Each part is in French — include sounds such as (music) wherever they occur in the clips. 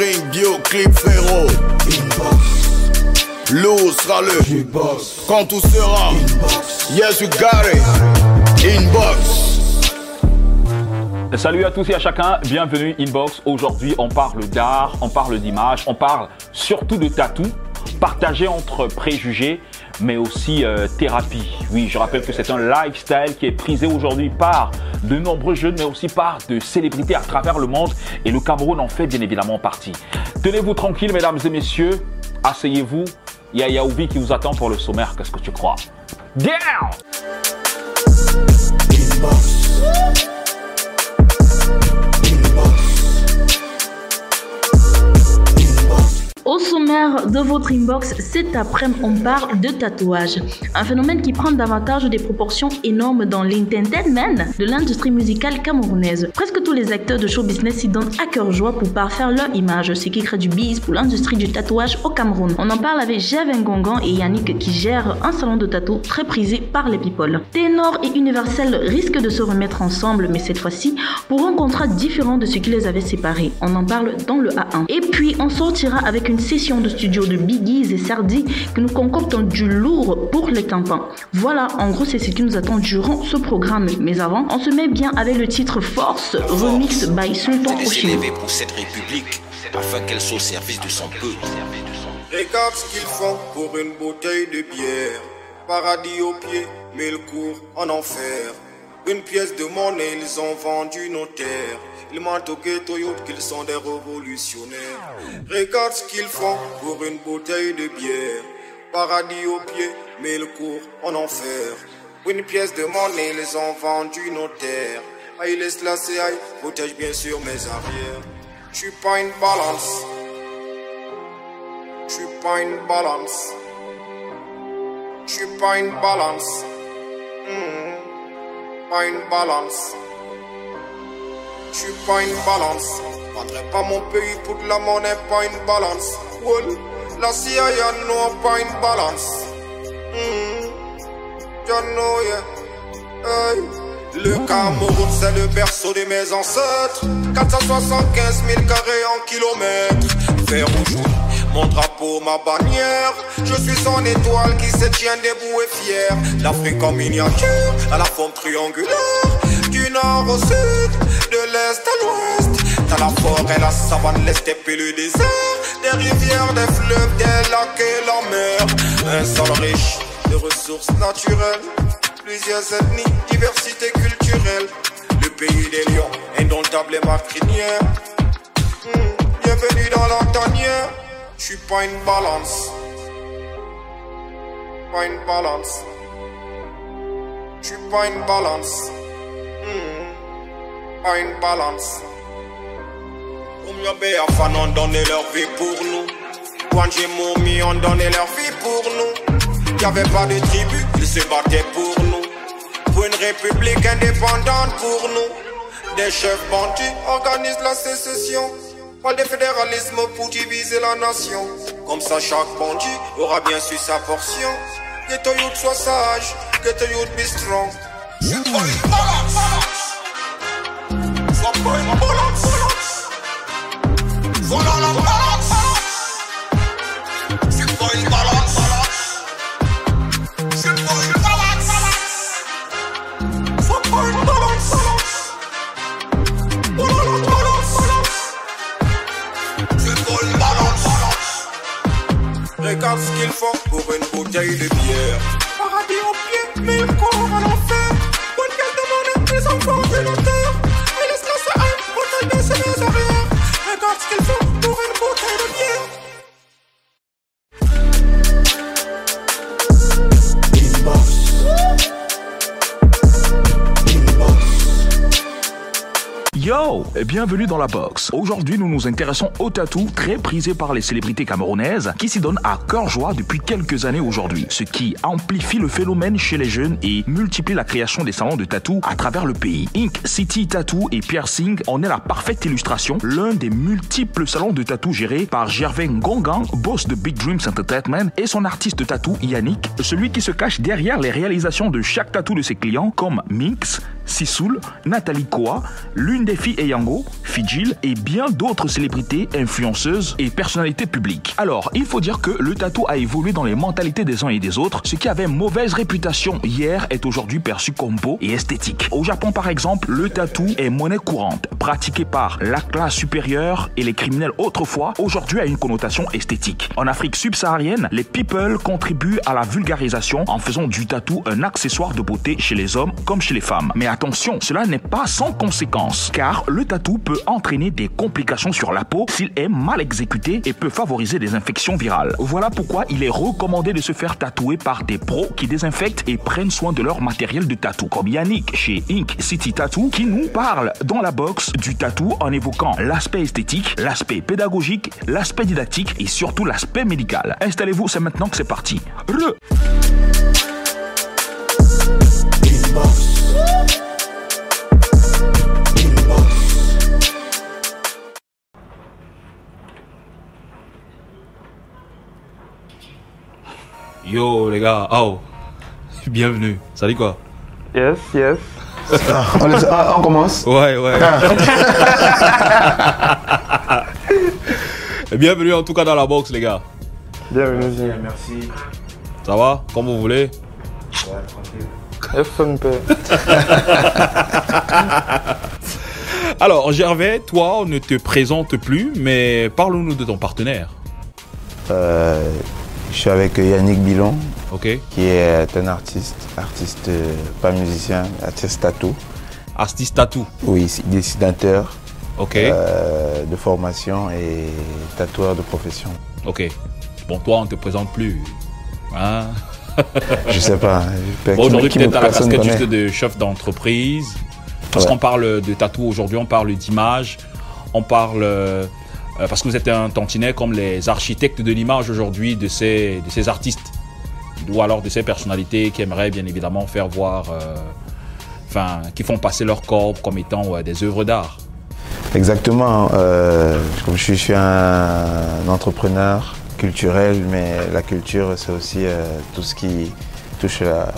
7 dans le ring, clip frérot. Inbox. Lou sera le Inbox. Quand tout sera Inbox. Yes, you got it. Inbox. Salut à tous et à chacun, bienvenue Inbox. Aujourd'hui, on parle d'art, on parle d'image, on parle surtout de tatou, partagé entre préjugés mais aussi euh, thérapie. Oui, je rappelle que c'est un lifestyle qui est prisé aujourd'hui par de nombreux jeunes, mais aussi par de célébrités à travers le monde, et le Cameroun en fait bien évidemment partie. Tenez-vous tranquille, mesdames et messieurs, asseyez-vous. Il y a Yaoubi qui vous attend pour le sommaire, qu'est-ce que tu crois? Down Au sommaire de votre inbox, cet après-midi, on parle de tatouage. Un phénomène qui prend davantage des proportions énormes dans l'entertainment de l'industrie musicale camerounaise. Presque tous les acteurs de show business s'y donnent à cœur joie pour parfaire leur image, ce qui crée du bise pour l'industrie du tatouage au Cameroun. On en parle avec Javin Gongan et Yannick qui gèrent un salon de tatou très prisé par les people. Ténor et Universel risquent de se remettre ensemble, mais cette fois-ci pour un contrat différent de ce qui les avait séparés. On en parle dans le A1. Et puis on sortira avec une session de studio de Biggies et Sardi que nous concoctons du lourd pour les tympans. Voilà, en gros, c'est ce qui nous attend durant ce programme. Mais avant, on se met bien avec le titre Force, remix by Sultan Oshino. pour cette république, afin qu'elle soit au service de son peuple. Regarde ce qu'ils font pour une bouteille de bière. Paradis au pied, mais le cours en enfer. Une pièce de monnaie, ils ont vendu nos terres. Ils mentent au ghetto qu'ils sont des révolutionnaires. Regarde ce qu'ils font pour une bouteille de bière. Paradis au pied, mais le cours en enfer. Une pièce de monnaie, ils ont vendu nos terres. Aïe, laisse la aïe, protège bien sûr mes arrières. J'suis pas une balance. J'suis pas une balance. J'suis pas une balance. Hmm. Pas une balance. Je suis pas une balance. Vendrai pas mon pays pour de la monnaie, pas une balance. Well, la CIA non pas une balance. Mm. Hey. Le Cameroun, c'est le berceau de mes ancêtres. 475 000 carrés en kilomètres. Vert rouge, mon drapeau, ma bannière. Je suis son étoile qui se tient debout et fier. L'Afrique en miniature, à la forme triangulaire. Du nord au sud de l'est à l'ouest. T'as la forêt, la savane, l'est et le désert. Des rivières, des fleuves, des lacs et la mer. Un sol riche de ressources naturelles. Plusieurs ethnies, diversité culturelle. Le pays des lions, indomptable et macrinière. Hmm, bienvenue dans la tanière. J'suis pas une balance. Pas une balance. J'suis pas une balance. Hmm pas une balance. Combien Béafan ont donné leur vie pour nous. Wanji Moumi ont donné leur vie pour nous. Y'avait pas de tribu, ils se battaient pour nous. Pour une république indépendante pour nous. Des chefs bandits organisent la sécession. Pas de fédéralisme pour diviser la nation. Comme ça, chaque bandit aura bien su sa portion. Que ton youth soit sage, que ton youth be strong. Voilà pour Bienvenue dans la box. Aujourd'hui, nous nous intéressons au tatou, très prisé par les célébrités camerounaises, qui s'y donnent à cœur joie depuis quelques années aujourd'hui, ce qui amplifie le phénomène chez les jeunes et multiplie la création des salons de tatou à travers le pays. Ink City Tattoo et Piercing en est la parfaite illustration, l'un des multiples salons de tatou gérés par Gervais Ngongan, boss de Big Dreams Entertainment, et son artiste tatou Yannick, celui qui se cache derrière les réalisations de chaque tatou de ses clients, comme Minx, Sisoul, Nathalie Koa, l'une des filles Eyango, Fijil et bien d'autres célébrités, influenceuses et personnalités publiques. Alors, il faut dire que le tatou a évolué dans les mentalités des uns et des autres. Ce qui avait mauvaise réputation hier est aujourd'hui perçu comme beau et esthétique. Au Japon, par exemple, le tatou est monnaie courante, pratiqué par la classe supérieure et les criminels autrefois, aujourd'hui a une connotation esthétique. En Afrique subsaharienne, les people contribuent à la vulgarisation en faisant du tatou un accessoire de beauté chez les hommes comme chez les femmes. Mais attention, cela n'est pas sans conséquence, car le tatou peut entraîner des complications sur la peau s'il est mal exécuté et peut favoriser des infections virales. Voilà pourquoi il est recommandé de se faire tatouer par des pros qui désinfectent et prennent soin de leur matériel de tatou, comme Yannick chez Ink City Tattoo, qui nous parle dans la box du tatou en évoquant l'aspect esthétique, l'aspect pédagogique, l'aspect didactique et surtout l'aspect médical. Installez-vous, c'est maintenant que c'est parti. Yo les gars, oh, bienvenue. Ça dit quoi? Yes, yes. On, les- ah, on commence Ouais, ouais. (laughs) bienvenue en tout cas dans la box les gars. Bienvenue. Merci. Ça va? Comme vous voulez FMP. (laughs) Alors Gervais, toi on ne te présente plus, mais parle-nous de ton partenaire. Euh, je suis avec Yannick Bilon, qui est un artiste, artiste euh, pas musicien, artiste tatou. Artiste tatou. Oui, dessinateur euh, de formation et tatoueur de profession. Ok. Bon, toi on te présente plus. Hein? (laughs) Je sais pas. je- Bon, aujourd'hui peut-être à la casquette juste de chef d'entreprise. Parce Ouais. qu'on parle de tatou aujourd'hui, on parle d'image, on parle euh, parce que vous êtes un tantinet comme les architectes de l'image aujourd'hui de ces, de ces artistes ou alors de ces personnalités qui aimeraient bien évidemment faire voir, euh, enfin, qui font passer leur corps comme étant ouais, des œuvres d'art. Exactement. euh, comme je suis, je suis un entrepreneur culturel, mais la culture, c'est aussi tout ce qui touche la,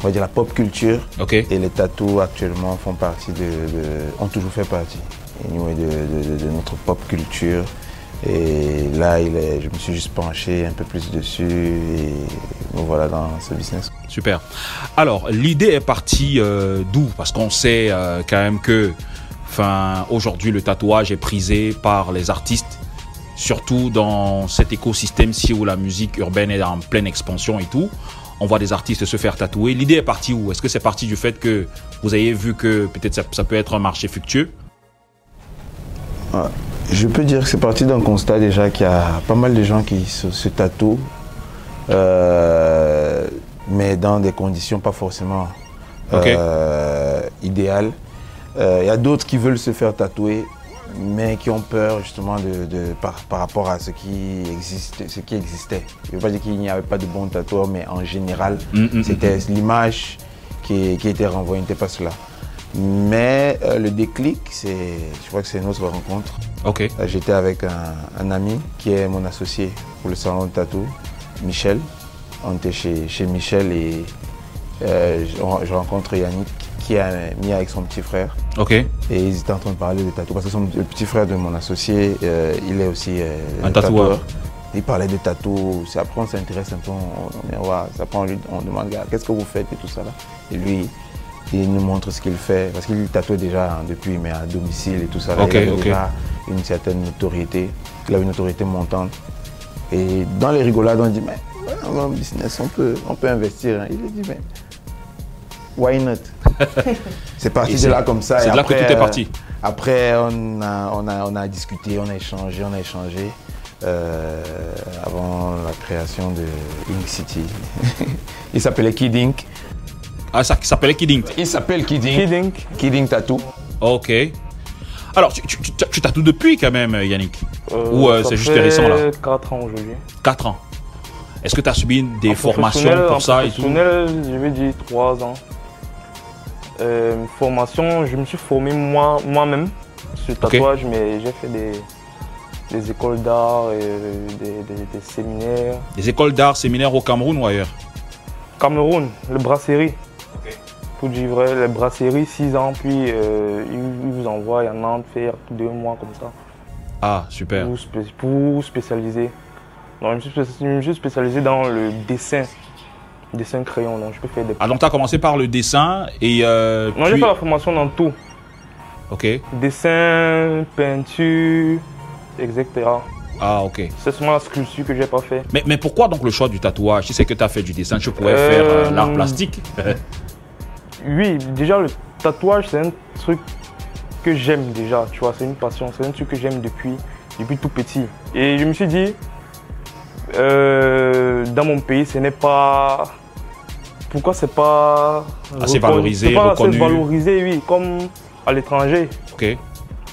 on va dire la pop culture. Et les tatous actuellement font partie de, de- ont toujours fait partie de, notre pop culture. Et là, je me suis juste penché un peu plus dessus et me voilà dans ce business. Super. Alors, l'idée est partie euh, d'où? Parce qu'on sait euh, quand même que, enfin, aujourd'hui, le tatouage est prisé par les artistes, surtout dans cet écosystème-ci où la musique urbaine est en pleine expansion et tout. On voit des artistes se faire tatouer. L'idée est partie où? Est-ce que c'est parti du fait que vous avez vu que peut-être ça, ça peut être un marché fructueux? Je peux dire que c'est parti d'un constat déjà qu'il y a pas mal de gens qui se, se tatouent, euh, mais dans des conditions pas forcément euh, idéales. Euh, Il y a d'autres qui veulent se faire tatouer, mais qui ont peur justement de, de- par, par rapport à ce qui, existe, ce qui existait. Je ne veux pas dire qu'il n'y avait pas de bons tatoueurs, mais en général, Mm, mm, c'était l'image qui, qui était renvoyée, n'était pas cela. Mais euh, le déclic, c'est, je crois que c'est notre rencontre. Ok. Euh, J'étais avec un, un ami qui est mon associé pour le salon de tatou, Michel. On était chez, chez Michel et euh, je, je rencontre Yannick qui a mis avec son petit frère. Ok. Et ils étaient en train de parler de tatou parce que son- le petit frère de mon associé, euh, il est aussi Un tatoueur. Il parlait de tatou. C'est Après, on s'intéresse un peu. On, on, prend, on, lui- on demande, qu'est-ce que vous faites et tout ça là. Et lui, il nous montre ce qu'il fait parce qu'il tatouait déjà hein, depuis, mais à domicile et tout ça. là. Il déjà une certaine notoriété. Il a une notoriété montante. Et dans les rigolades, on dit, mais a un business, on peut, on peut investir. hein. Il a dit, mais why not? (laughs) C'est parti de là comme ça. c'est de là que tout est euh, parti. Après, on a, on, a, on a discuté, on a échangé, on a échangé euh, avant la création de Ink City. (laughs) Il s'appelait Kid Ink. Ah, ça s'appelait Kidding. Il s'appelle Kid Ink. Kid Ink. Kid Ink Tattoo. Ok. Alors, tu, tu, tu, tu tatoues depuis quand même, Yannick Euh, Ou euh, c'est juste récent là 4 ans aujourd'hui. 4 ans. Est-ce que tu as subi des En formations pour en ça et tout je vais dire 3 ans. Euh, formation, je me suis formé moi- moi-même sur le Ok. tatouage, mais j'ai fait des, des écoles d'art, et des, des- des séminaires. Des écoles d'art, séminaires au Cameroun ou ailleurs Cameroun, le brasserie. Pour dire vrai, les brasseries 6 ans, puis euh, ils, vous envoient à Nantes faire deux mois comme ça. Ah, super. Pour, spé- pour spécialiser. Donc, je me, suis spécialisé, je me suis spécialisé dans le dessin. Dessin crayon, donc je peux faire des. Ah, donc tu as commencé par le dessin et. euh, Non, j'ai fait la formation dans tout. Ok. Dessin, peinture, etc. Ah, ok. C'est seulement la sculpture que j'ai pas fait. Mais, mais pourquoi donc le choix du tatouage? Si c'est que tu as fait du dessin, tu pourrais Euh, faire euh, l'art plastique. (laughs) Oui, déjà le tatouage c'est un truc que j'aime déjà, tu vois, c'est une passion, c'est un truc que j'aime depuis, depuis tout petit. Et je me suis dit, euh, dans mon pays, ce n'est pas... Pourquoi c'est pas... Assez valorisé, c'est pas reconnu. assez valorisé, oui, comme à l'étranger. ok.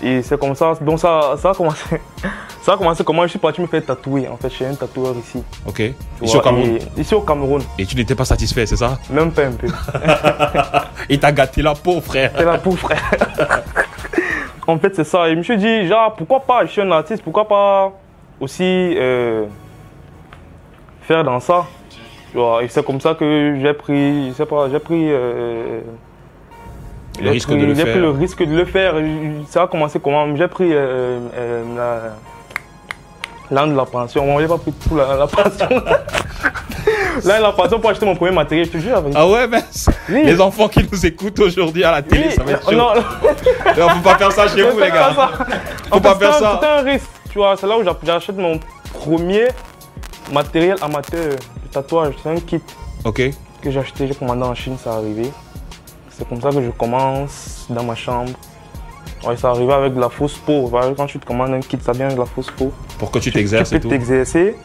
Et c'est comme ça, donc ça, ça a commencé... (laughs) Ça a commencé comment? Je suis parti me faire tatouer, en fait, chez un tatoueur ici. Ok. Ici vois, au Cameroun. et- ici au Cameroun, Et tu n'étais pas satisfait, c'est ça? Même pas un peu. (laughs) Et t'as gâté la peau, frère. C'est la peau, frère. (laughs) en fait, c'est ça. Et je me suis dit, genre, pourquoi pas, je suis un artiste, pourquoi pas aussi euh, faire dans ça? Tu vois, Et c'est comme ça que j'ai pris, je sais pas, j'ai pris. euh, Le j'ai risque pris- de le J'ai faire. pris le risque de le faire. Ça a commencé comment? J'ai pris euh, la- l'an de la pension. Bon, j'ai pas pris tout la, la pension. L'an (laughs) de la pension pour acheter mon premier matériel, je te jure. Ah ouais, mais Oui. les enfants qui nous écoutent aujourd'hui à la télé, Oui, ça va être chaud. non, non. Non, faut pas faire ça chez vous, les gars. Faut Faut pas faire ça. C'est un risque. Tu vois, c'est là où j'a- j'achète mon premier matériel amateur de tatouage. C'est un kit Ok. que j'ai acheté, j'ai commandé en Chine, ça arrivé. C'est comme ça que je commence dans ma chambre. Ouais, ça arrivé avec de la fausse peau. Quand tu te commandes un kit, ça vient avec de la fausse peau. Pour que tu Tu t'exerces et peux tout. t'exercer.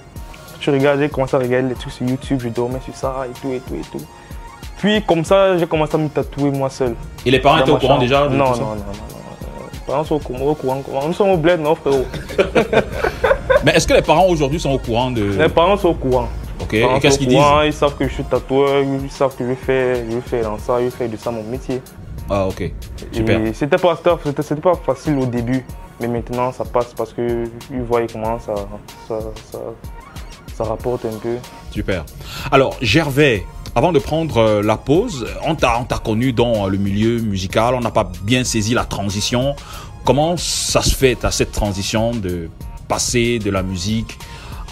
Tu regardes, j'ai commencé à regarder les trucs sur YouTube, je dormais sur ça et tout et tout et tout. Puis comme ça, j'ai commencé à me tatouer moi seul. Et les parents étaient au courant chambre. déjà de non, tout non, ça? non, non, non, non. Les parents sont au courant, au courant, comment Nous sommes au bled, non, frérot? (laughs) Mais est-ce que les parents aujourd'hui sont au courant de. Les parents sont au courant. Ok. Les Et qu'est-ce qu'ils disent? Ils savent que je suis tatoueur, ils savent que je fais, je fais dans ça, je fais de ça mon métier. Ah, ok. Super. Et C'était pas, c'était- c'était pas facile au début, mais maintenant ça passe parce que ils voient comment ça, ça, ça, ça rapporte un peu. Super. Alors, Gervais, avant de prendre euh, la pause, on t'a on t'a connu dans euh, le milieu musical, on n'a pas bien saisi la transition. Comment ça se fait, à cette transition de passer de la musique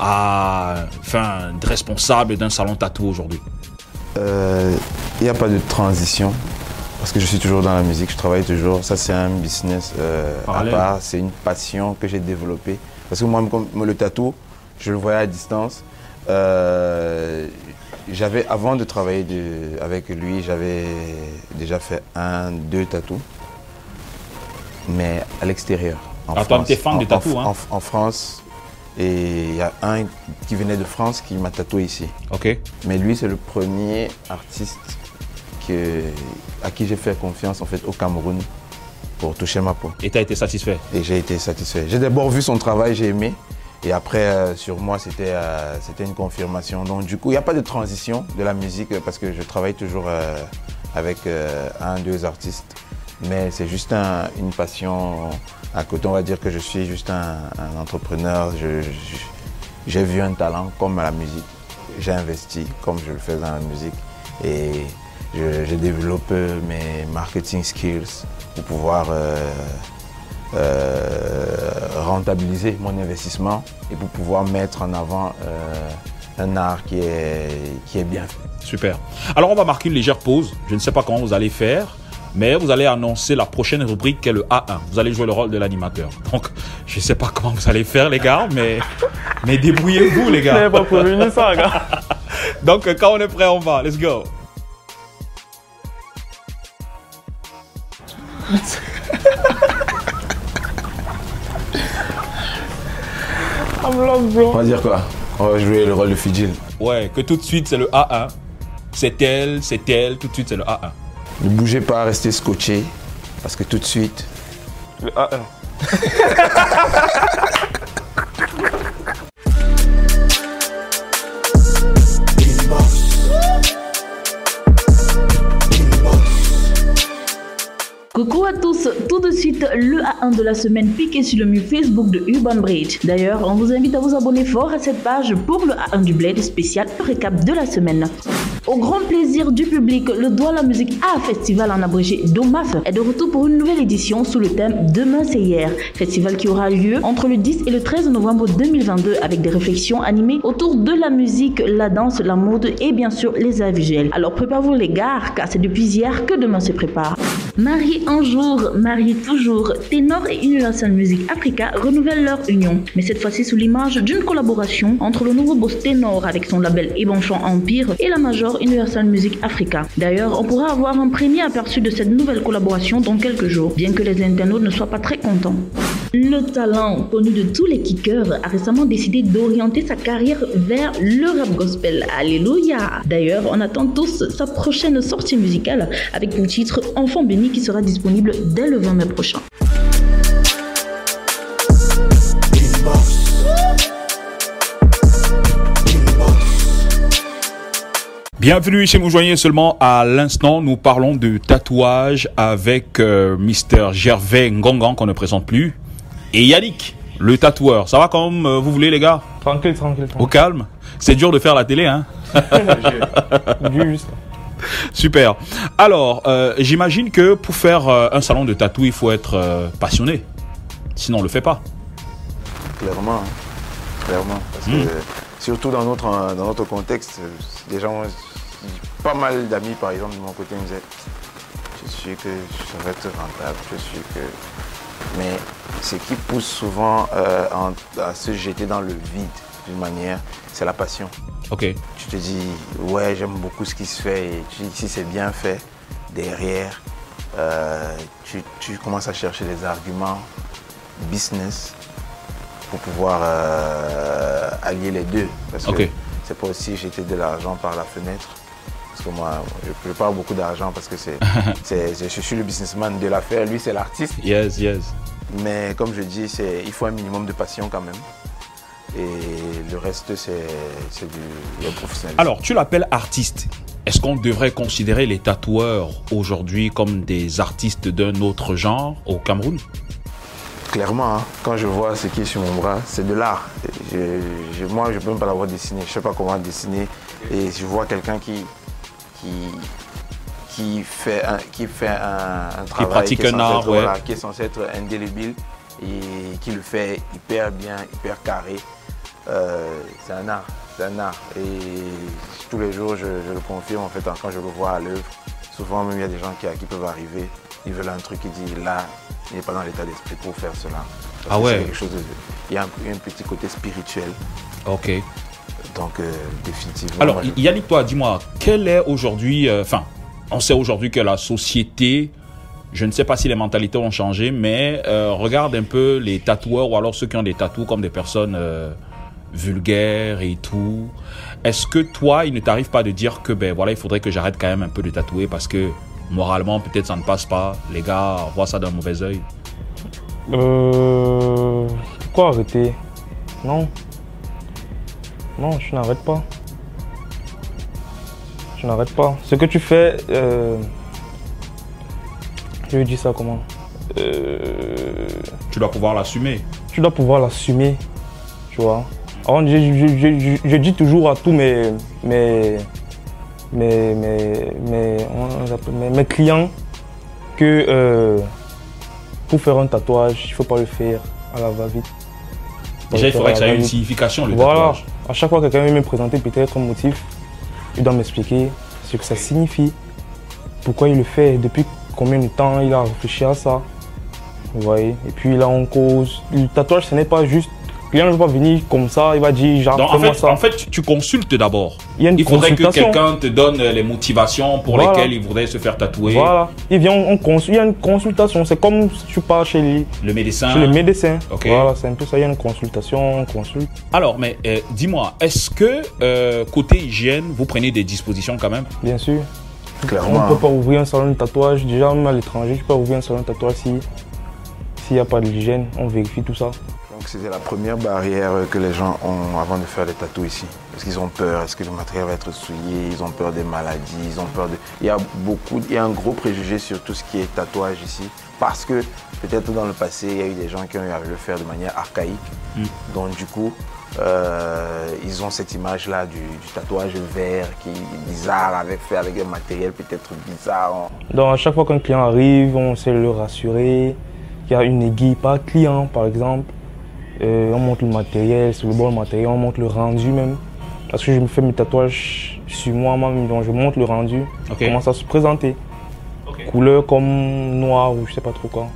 à enfin, de responsable d'un salon tatou aujourd'hui? Euh, Il n'y a pas de transition parce que je suis toujours dans la musique, je travaille toujours. Ça, c'est un business euh, à part, c'est une passion que j'ai développée. Parce que moi, le tatou, je le voyais à distance. Euh, j'avais, avant de travailler de- avec lui, j'avais déjà fait un, deux tatous, mais à l'extérieur. en Ah, France. t'es fan En- de tatou, en- hein en- en France. Et il y a un qui venait de France qui m'a tatoué ici. Ok. Mais lui, c'est le premier artiste que, à qui j'ai fait confiance en fait au Cameroun pour toucher ma peau. Et tu as été satisfait? Et j'ai été satisfait. J'ai d'abord vu son travail, j'ai aimé. Et après, euh, sur moi, c'était euh, c'était une confirmation. Donc, du coup, il n'y a pas de transition de la musique euh, parce que je travaille toujours euh, avec un, deux artistes. Mais c'est juste un- une passion à côté. On va dire que je suis juste un, un entrepreneur. J'ai vu un talent comme à la musique. J'ai investi comme je le fais dans la musique. Et je, je développe euh, mes marketing skills pour pouvoir euh, euh, rentabiliser mon investissement et pour pouvoir mettre en avant euh, un art qui est, qui est bien fait. Super. Alors, on va marquer une légère pause. Je ne sais pas comment vous allez faire, mais vous allez annoncer la prochaine rubrique qui est le A1. Vous allez jouer le rôle de l'animateur. Donc, je ne sais pas comment vous allez faire, les gars, mais, mais débrouillez-vous, les gars. pas prévenu ça, gars. (laughs) Donc, quand on est prêt, on va. Let's go. On va dire quoi? On va jouer le rôle de Fidjil. Ouais, que tout de suite, c'est le A1. C'est elle, c'est elle, tout de suite, c'est le A1. Ne bougez pas, restez scotché parce que tout de suite, Le A1. (laughs) le A1 de la semaine piqué sur le mur Facebook de Urban Bridge. D'ailleurs, on vous invite à vous abonner fort à cette page pour le A1 du Bled spécial récap de la semaine. Au grand plaisir du public, le Douala Musique A Festival en abrégé DOMAF est de retour pour une nouvelle édition sous le thème Demain c'est hier. Festival qui aura lieu entre le 10 et le 13 novembre 2022 avec des réflexions animées autour de la musique, la danse, la mode et bien sûr les arts. Alors préparez-vous les gars, car c'est depuis hier que demain se prépare. Marie un jour, Marie toujours, Ténor et Universal Music Africa renouvellent leur union, mais cette fois-ci sous l'image d'une collaboration entre le nouveau boss Ténor avec son label Ebanchon Empire et la major Universal Music Africa. D'ailleurs, on pourra avoir un premier aperçu de cette nouvelle collaboration dans quelques jours, bien que les internautes ne soient pas très contents. Le talent connu de tous les kickers a récemment décidé d'orienter sa carrière vers le rap gospel. Alléluia D'ailleurs, on attend tous sa prochaine sortie musicale avec pour titre Enfant béni qui sera disponible dès le 20 mai prochain. Bienvenue chez vous joignez seulement à l'instant. Nous parlons de tatouage avec euh, Mr. Gervais Ngongan qu'on ne présente plus et Yannick, le tatoueur. Ça va comme euh, vous voulez les gars? Tranquille, tranquille. Au calme. C'est dur de faire la télé, hein? (laughs) Juste. Super. Alors, euh, j'imagine que pour faire euh, un salon de tatou, il faut être euh, passionné. Sinon, on le fait pas. Clairement, hein. clairement. Parce que surtout dans notre, dans notre contexte, des gens, pas mal d'amis par exemple de mon côté me disaient Je suis que ça va être rentable, je suis que. Mais ce qui pousse souvent euh, en- à se jeter dans le vide d'une manière, c'est la passion. Ok. Tu te dis, ouais, j'aime beaucoup ce qui se fait et tu dis, si c'est bien fait, derrière, euh, tu, tu commences à chercher des arguments business pour pouvoir euh, allier les deux. Parce Ok. que c'est pas aussi jeter de l'argent par la fenêtre. Parce que moi, je, je parle beaucoup d'argent parce que c'est, (laughs) c'est- je, suis le businessman de l'affaire, lui c'est l'artiste. Yes, yes. Mais comme je dis, c'est, il faut un minimum de passion quand même. Et le reste, c'est, du le professionnel. Alors, tu l'appelles artiste. Est-ce qu'on devrait considérer les tatoueurs aujourd'hui comme des artistes d'un autre genre au Cameroun? Clairement, hein, quand je vois ce qui est sur mon bras, c'est de l'art. Moi, je ne peux même pas l'avoir dessiné. Je ne sais pas comment dessiner. Et je vois quelqu'un qui, qui, qui fait un, qui fait un, un travail pratique qui est un censé art, être, ouais. voilà, qui est censé être indélébile et qui le fait hyper bien, hyper carré. Euh, c'est un art, c'est un art. Et tous les jours, je, je le confirme en fait quand je le vois à l'œuvre. Souvent même il y a des gens qui, qui peuvent arriver, ils veulent un truc qui dit là, il n'est pas dans l'état d'esprit pour faire cela. Parce Ah ouais. c'est quelque chose de- il y a un, un petit côté spirituel. Ok. Donc euh, définitivement. Alors, je- Yannick, toi, dis-moi, quel est aujourd'hui, euh, enfin, on sait aujourd'hui que la société, je ne sais pas si les mentalités ont changé, mais euh, regarde un peu les tatoueurs ou alors ceux qui ont des tatous comme des personnes euh, vulgaires et tout. Est-ce que toi, il ne t'arrive pas de dire que, ben voilà, il faudrait que j'arrête quand même un peu de tatouer parce que moralement, peut-être ça ne passe pas, les gars voient ça d'un mauvais œil? Euh, pourquoi arrêter Non. Non, je n'arrête pas. Je n'arrête pas. Ce que tu fais, euh, je vais dire ça comment? Euh, Tu dois pouvoir l'assumer. Tu dois pouvoir l'assumer, tu vois. Alors, je, je- je- je- je dis toujours à tous mes, mes, mes, mes- mes clients que euh, pour faire un tatouage, il ne faut pas le faire à la va-vite. Déjà, il faudrait que ça ait une signification, le Voilà. tatouage. À chaque fois que quelqu'un vient me présenter peut-être un motif, il doit m'expliquer ce que ça signifie, pourquoi il le fait, depuis combien de temps il a réfléchi à ça. Vous voyez Et puis là, on cause. Le tatouage, ce n'est pas juste. Le client ne va pas venir comme ça, il va dire genre, Donc, en fait, ça. en fait, tu- consultes d'abord. il y a une Il faudrait que quelqu'un te donne les motivations pour Voilà. lesquelles il voudrait se faire tatouer. Voilà. Il vient, on consulte. Il y a une consultation. C'est comme si tu pars chez, les- Le médecin. chez le médecin. Ok. Voilà, c'est un peu ça. Il y a une consultation, on consulte. Alors, mais euh, dis-moi, est-ce que euh, côté hygiène, vous prenez des dispositions quand même? Bien sûr. clairement. On ne peut pas ouvrir un salon de tatouage. Déjà, même à l'étranger, tu peux pas ouvrir un salon de tatouage si s'il n'y a pas d'hygiène. On vérifie tout ça. C'était la première barrière que les gens ont avant de faire des tatous ici. Parce qu'ils ont peur, est-ce que le matériel va être souillé, ils ont peur des maladies, ils ont peur de... Il y a beaucoup, il y a un gros préjugé sur tout ce qui est tatouage ici. Parce que peut-être dans le passé, il y a eu des gens qui ont eu à le faire de manière archaïque. Mm. Donc du coup, euh, ils ont cette image-là du, du tatouage vert qui est bizarre, avec, fait avec un matériel peut-être bizarre. Donc à chaque fois qu'un client arrive, on sait le rassurer. Il y a une aiguille par client, par exemple. Euh, on montre le matériel, c'est le bon matériel, on montre le rendu même. Parce que je me fais mes tatouages sur moi-même, donc je montre le rendu, Ok. comment ça se présenter? Couleur comme noir ou je sais pas trop quoi.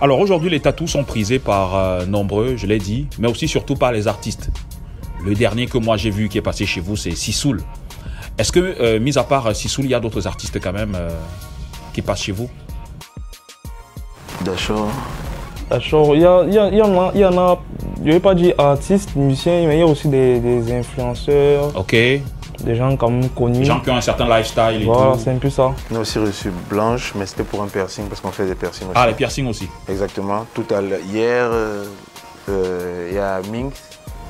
Alors aujourd'hui, les tatous sont prisés par euh, nombreux, je l'ai dit, mais aussi surtout par les artistes. Le dernier que moi j'ai vu qui est passé chez vous, c'est Sissoul. Est-ce que, euh, mis à part euh, Sissoul, il y a d'autres artistes quand même euh, qui passent chez vous? D'accord. D'accord, il y, a- il y, a- il y en a, il y en a, je vais pas dire artistes, musiciens, mais il y a aussi des, des influenceurs, Ok. des gens quand même connus. Les gens qui ont un certain lifestyle et Voilà, tout. c'est un peu ça. On a aussi reçu Blanche, mais c'était pour un piercing parce qu'on fait des piercings aussi. Ah, les piercings aussi. Exactement. Tout à l'heure, hier, euh, euh, il y a Minx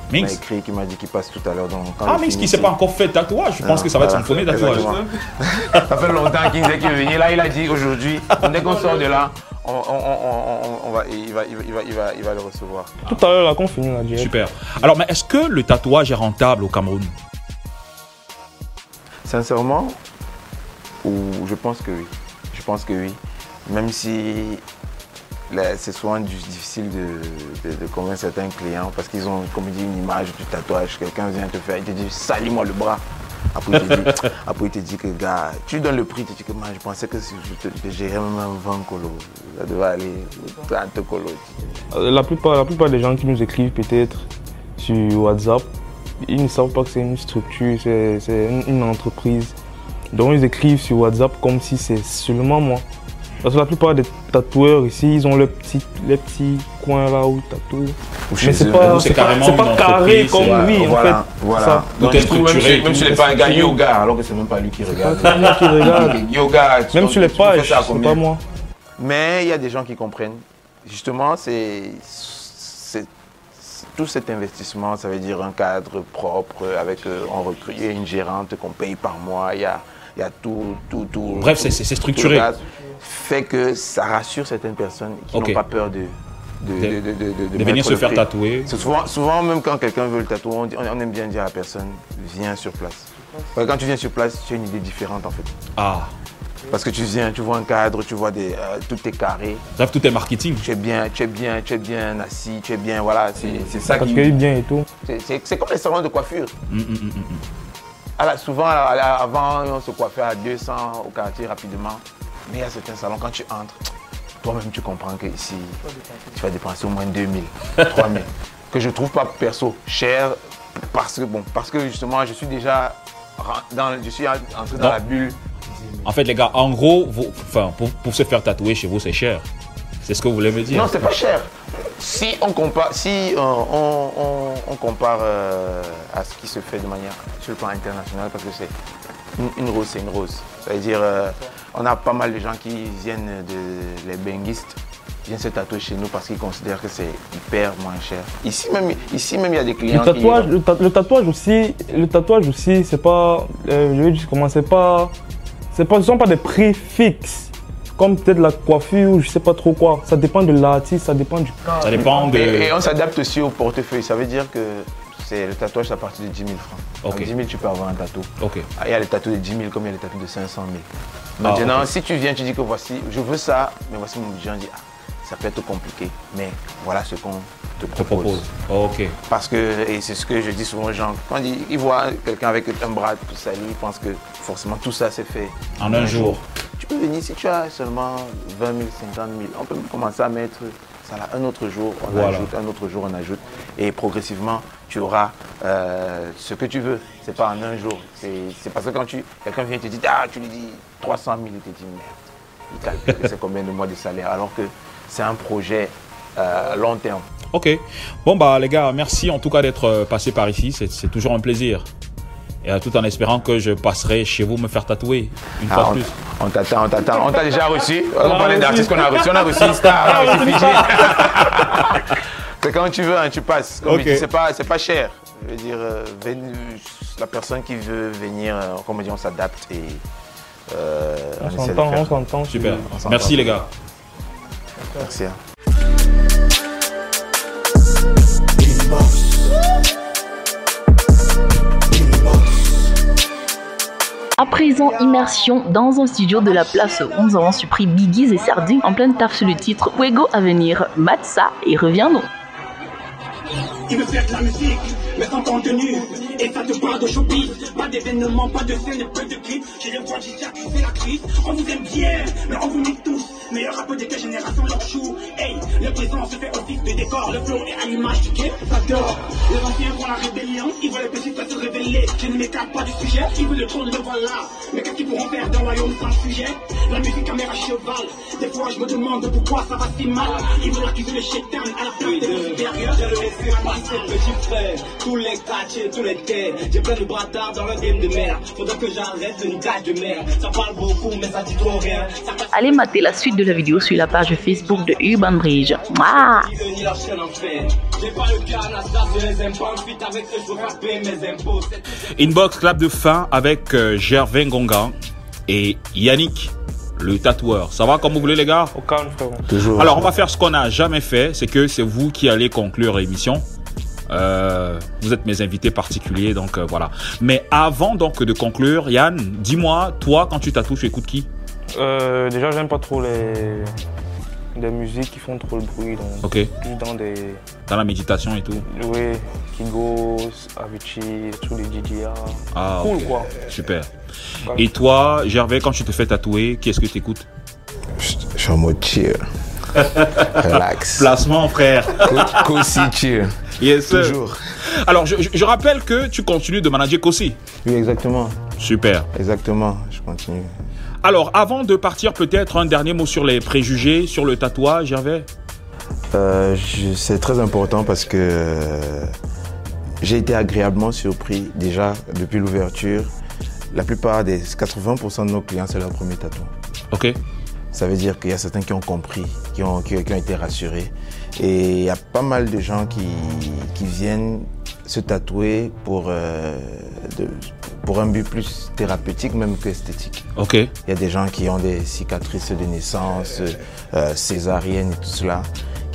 qui m'a Minx. écrit, qui m'a dit qu'il passe tout à l'heure. Donc, quand Ah, Minx qui s'est pas encore fait tatouage. Je pense Ah, que ça va être son premier tatouage. (laughs) Ça fait longtemps qu'il disait qu'il est venu. Là, il a dit aujourd'hui, dès (laughs) qu'on sort de là, on, on- on- on- on va, il, va, il, va, il va- il va- il va le recevoir. Tout à l'heure, là, qu'on finit la direct. Super. Alors, mais est-ce que le tatouage est rentable au Cameroun? Sincèrement, ou je pense que oui. Je pense que oui. Même si c'est souvent difficile de, de- de convaincre certains clients parce qu'ils ont, comme il dit, une image du tatouage. Quelqu'un vient te faire, il te dit, salis-moi le bras. Après, il te dit, (laughs) après, il te dit que, gars, tu donnes le prix, tu dis que, moi, je pensais que si je te même un 20 colo. Ça devait aller 30 colo. Euh, La plupart, la plupart des gens qui nous écrivent peut-être sur WhatsApp, ils ne savent pas que c'est une structure, c'est une entreprise. Donc ils écrivent sur WhatsApp comme si c'est seulement moi. Parce que la plupart des tatoueurs ici, ils ont les petits, les petits coins là où ils tatouent. chez Mais c'est pas, c'est c'est pas, carrément c'est pas carré comme lui en voilà, fait. Voilà. Ça. Donc, même structuré, si, même tout. si les pas un gars yoga, alors que c'est même pas lui qui regarde. C'est moi qui (laughs) regarde. yoga, tu- Même sur les pages, c'est pas moi. Mais il y a des gens qui comprennent. Justement, c'est c'est- c'est- tout cet investissement, ça veut dire un cadre propre avec euh, on recrute une gérante qu'on paye par mois, il y a, il y a tout, tout, tout. Bref, tout- c'est- c'est- c'est tout structuré. le fait que ça rassure certaines personnes qui n'ont pas peur de de, De- de, de, de- de De mettre venir se faire prix. tatouer. Souvent, souvent, même quand quelqu'un veut le tatouer, on, dit- on aime bien dire à la personne, viens sur place. Parce que quand tu viens sur place, tu as une idée différente en fait. Ah. Parce que tu viens, tu vois un cadre, tu vois des, euh, tout est carré, Bref, tout est marketing. tu es bien, tu es bien, tu es bien assis, tu es bien, voilà, c'est c'est ça Parce qui... est bien et tout. c'est- comme les salons de coiffure. Hum, hum, hum. À la- souvent, avant, on se coiffait à 200 au quartier rapidement. Mais il y a certains salons, quand tu entres, toi-même tu comprends que ici, tu vas dépenser au moins 2000, 3000. (laughs) que je trouve pas perso cher parce que, bon, parce que justement, je suis déjà dans, je suis entré dans Non. la bulle. En fait, les gars, en gros, vous- enfin, pour, pour se faire tatouer chez vous, c'est cher. C'est ce que vous voulez me dire Non, c'est pas cher. Si on compare, si euh, on, on- on compare euh, à ce qui se fait de manière sur le plan international, parce que c'est une, une rose, c'est une rose. C'est-à-dire, euh, on a pas mal de gens qui viennent de les benguistes, viennent se tatouer chez nous parce qu'ils considèrent que c'est hyper moins cher. Ici même, ici même, il y a des Le clients tatouage, qui. le, ta- le tatouage aussi, le tatouage aussi, c'est pas, euh, je vais dire comment, c'est pas, c'est pas, ce sont pas des prix fixes. Comme peut-être la coiffure ou je sais pas trop quoi. Ça dépend de l'artiste, ça dépend du cas. Ça dépend de. Et, et on s'adapte aussi au portefeuille. Ça veut dire que c'est le tatouage c'est à partir de 10 000 francs. Ok. Avec 10 000, tu peux avoir un tatou. Ah, Il y a les tatous de 10 000 comme il y a les tatous de 500 000. Maintenant, Ah, ok. si tu viens, tu dis que voici, je veux ça, mais voici mon budget, on dit, ah, ça peut être compliqué, mais voilà ce qu'on te Je te propose. propose. Ok. Parce que, et c'est ce que je dis souvent aux gens, quand ils, ils voient quelqu'un avec un bras tout sali, ils pensent que forcément tout ça c'est fait En un jour. Tu peux venir, si tu as seulement 20 000, 50 000, on peut commencer à mettre ça là un autre jour, on Voilà. ajoute, un autre jour, on ajoute. Et progressivement, tu auras euh, ce que tu veux. C'est pas en un jour. C'est parce que quand tu, quelqu'un vient te dire, ah, tu lui dis 300 000, il te dit, merde. Il calcule que c'est combien de mois de salaire, alors que c'est un projet euh, long terme. Ok. Bon, bah, les gars, merci en tout cas d'être euh, passé par ici. C'est toujours un plaisir. Et euh, tout en espérant que je passerai chez vous me faire tatouer une fois Ah, de plus. on on t'attend, on t'attend. On t'a déjà reçu. On Ah, parlait reçu. d'artistes qu'on a reçus. On a reçu une star, on a reçu. C'est quand tu veux, hein, tu passes. Comme c'est pas, cher. Je veux dire, euh, ven- la personne qui veut venir, euh, comme on dit, on s'adapte et euh, On s'entend, on s'entend. Super. On. Merci les gars. Merci. hein. À présent, immersion dans un studio de la place où nous avons surpris Biggies et Sardi en pleine taf sur le titre Fuego à venir. Matza et reviens-nous. Il veut faire de la musique, mais sans contenu. Et ça te parle de showbiz. Pas d'événements, pas de scène, peu de clips. J'ai les voix d'ici c'est la crise. On vous aime bien, mais on vous nique tous. Meilleur rappeur de quelle génération leur chou. Hey, le présent se fait office de décor. Le flow est à l'image du game, ça dort. Les anciens font la rébellion. Ils veulent les petits se révéler. Je ne m'écarte pas du sujet. Ils veulent le trône, le voilà. Mais qu'est-ce qu'ils pourront faire d'un royaume sans sujet? La musique caméra cheval. Des fois, je me demande pourquoi ça va si mal. Ils veulent accuser le chétan à la place. Je le laisser passer, petit frère. Tous les quartiers, tous les terres. J'ai plein de bâtards dans le game de merde. Faudra que j'arrête ce niquage de merde. Ça parle beaucoup, mais ça dit trop rien. Ça passe Allez mater la suite de la vidéo sur la page Facebook de Urban Bridge. Inbox clap de fin avec euh, Gervais Ngonga et Yannick, le tatoueur. Ça va comme vous voulez les gars? Au calme, frérot. Toujours. Alors on va faire ce qu'on n'a jamais fait, c'est que c'est vous qui allez conclure l'émission. Euh, vous êtes mes invités particuliers, donc euh, voilà. Mais avant donc de conclure, Yann, dis-moi, toi quand tu tatoues, tu écoutes qui? Euh, déjà, j'aime pas trop les... les musiques qui font trop le bruit. Donc, Ok. plus dans des. Dans la méditation et tout. Oui, Kigos, Avicii, tous les DJA. Ah, cool, quoi. Super. Et toi, Gervais, quand tu te fais tatouer, qu'est-ce que tu écoutes Je suis en mode chill. (laughs) Relax. Placement, frère. Co- Cozy chill. Yes, sir. Toujours. Alors, je, rappelle que tu continues de manager Kossi. Oui, exactement. Super. Exactement. Je continue. Alors, avant de partir, peut-être un dernier mot sur les préjugés, sur le tatouage, Gervais Euh, c'est très important parce que euh, j'ai été agréablement surpris déjà depuis l'ouverture. La plupart des 80% de nos clients, c'est leur premier tatouage. Ok. Ça veut dire qu'il y a certains qui ont compris, qui ont, qui, qui ont été rassurés. Et il y a pas mal de gens qui, qui viennent se tatouer pour, euh, de- pour un but plus thérapeutique même qu'esthétique. Ok. Il y a des gens qui ont des cicatrices de naissance, euh, césariennes et tout cela,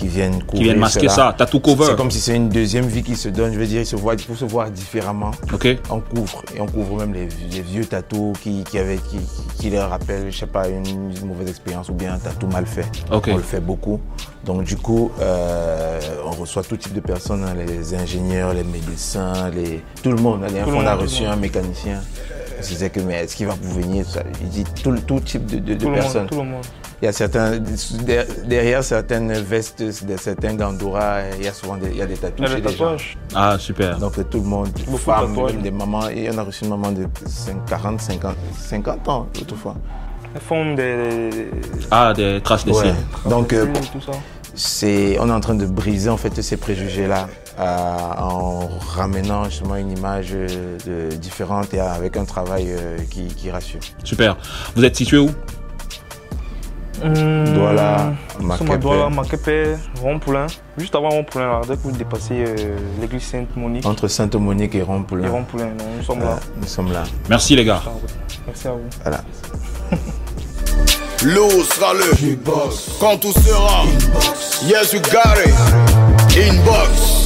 qui viennent couvrir viennent masquer cela. ça, tattoo cover. C'est comme si c'est une deuxième vie qui se donne. Je veux dire, ils se voient, pour se voir différemment. Ok. On couvre et on couvre même les, les vieux tatous qui, qui, avaient, qui, qui- leur rappellent, je sais pas, une, une mauvaise expérience ou bien un tatou mal fait. Ok. On le fait beaucoup. Donc du coup, euh, on reçoit tout type de personnes, hein, les ingénieurs, les médecins, les tout le monde. Tout fois, on a tout reçu un mécanicien. On se disait que mais est-ce qu'il va vous venir tout ça? Il dit tout, tout type de, de- de Tout le personnes. monde, tout le monde. Il y a certains der- derrière certaines vestes, de certains gandoura, il y a souvent des, il y a des Il y tatouages chez les gens. Ah, super. Donc tout le monde, Beaucoup de femmes, même des mamans, et on a reçu une maman de 5, 40, 50, 50 ans l'autre fois. Elles font des. Ah, des traces d'essai. Ouais. Donc euh, c'est, on est en train de briser en fait ces préjugés-là euh, en ramenant justement une image euh, de- différente et avec un travail euh, qui, qui rassure. Super. Vous êtes situé où? Douala, Sur Makepe. Douala, Makepe, Rond-Poulain. Juste avant Rond-Poulain, là, dès que vous dépassez euh, l'église Sainte-Monique Entre Sainte-Monique et et Rond-Poulain. Rond-Poulain, non, nous sommes Euh, là. nous sommes là. Merci les gars. Ah. Merci à vous. Voilà. (laughs) L'eau sera le Quand tout sera Yes, you got it Inbox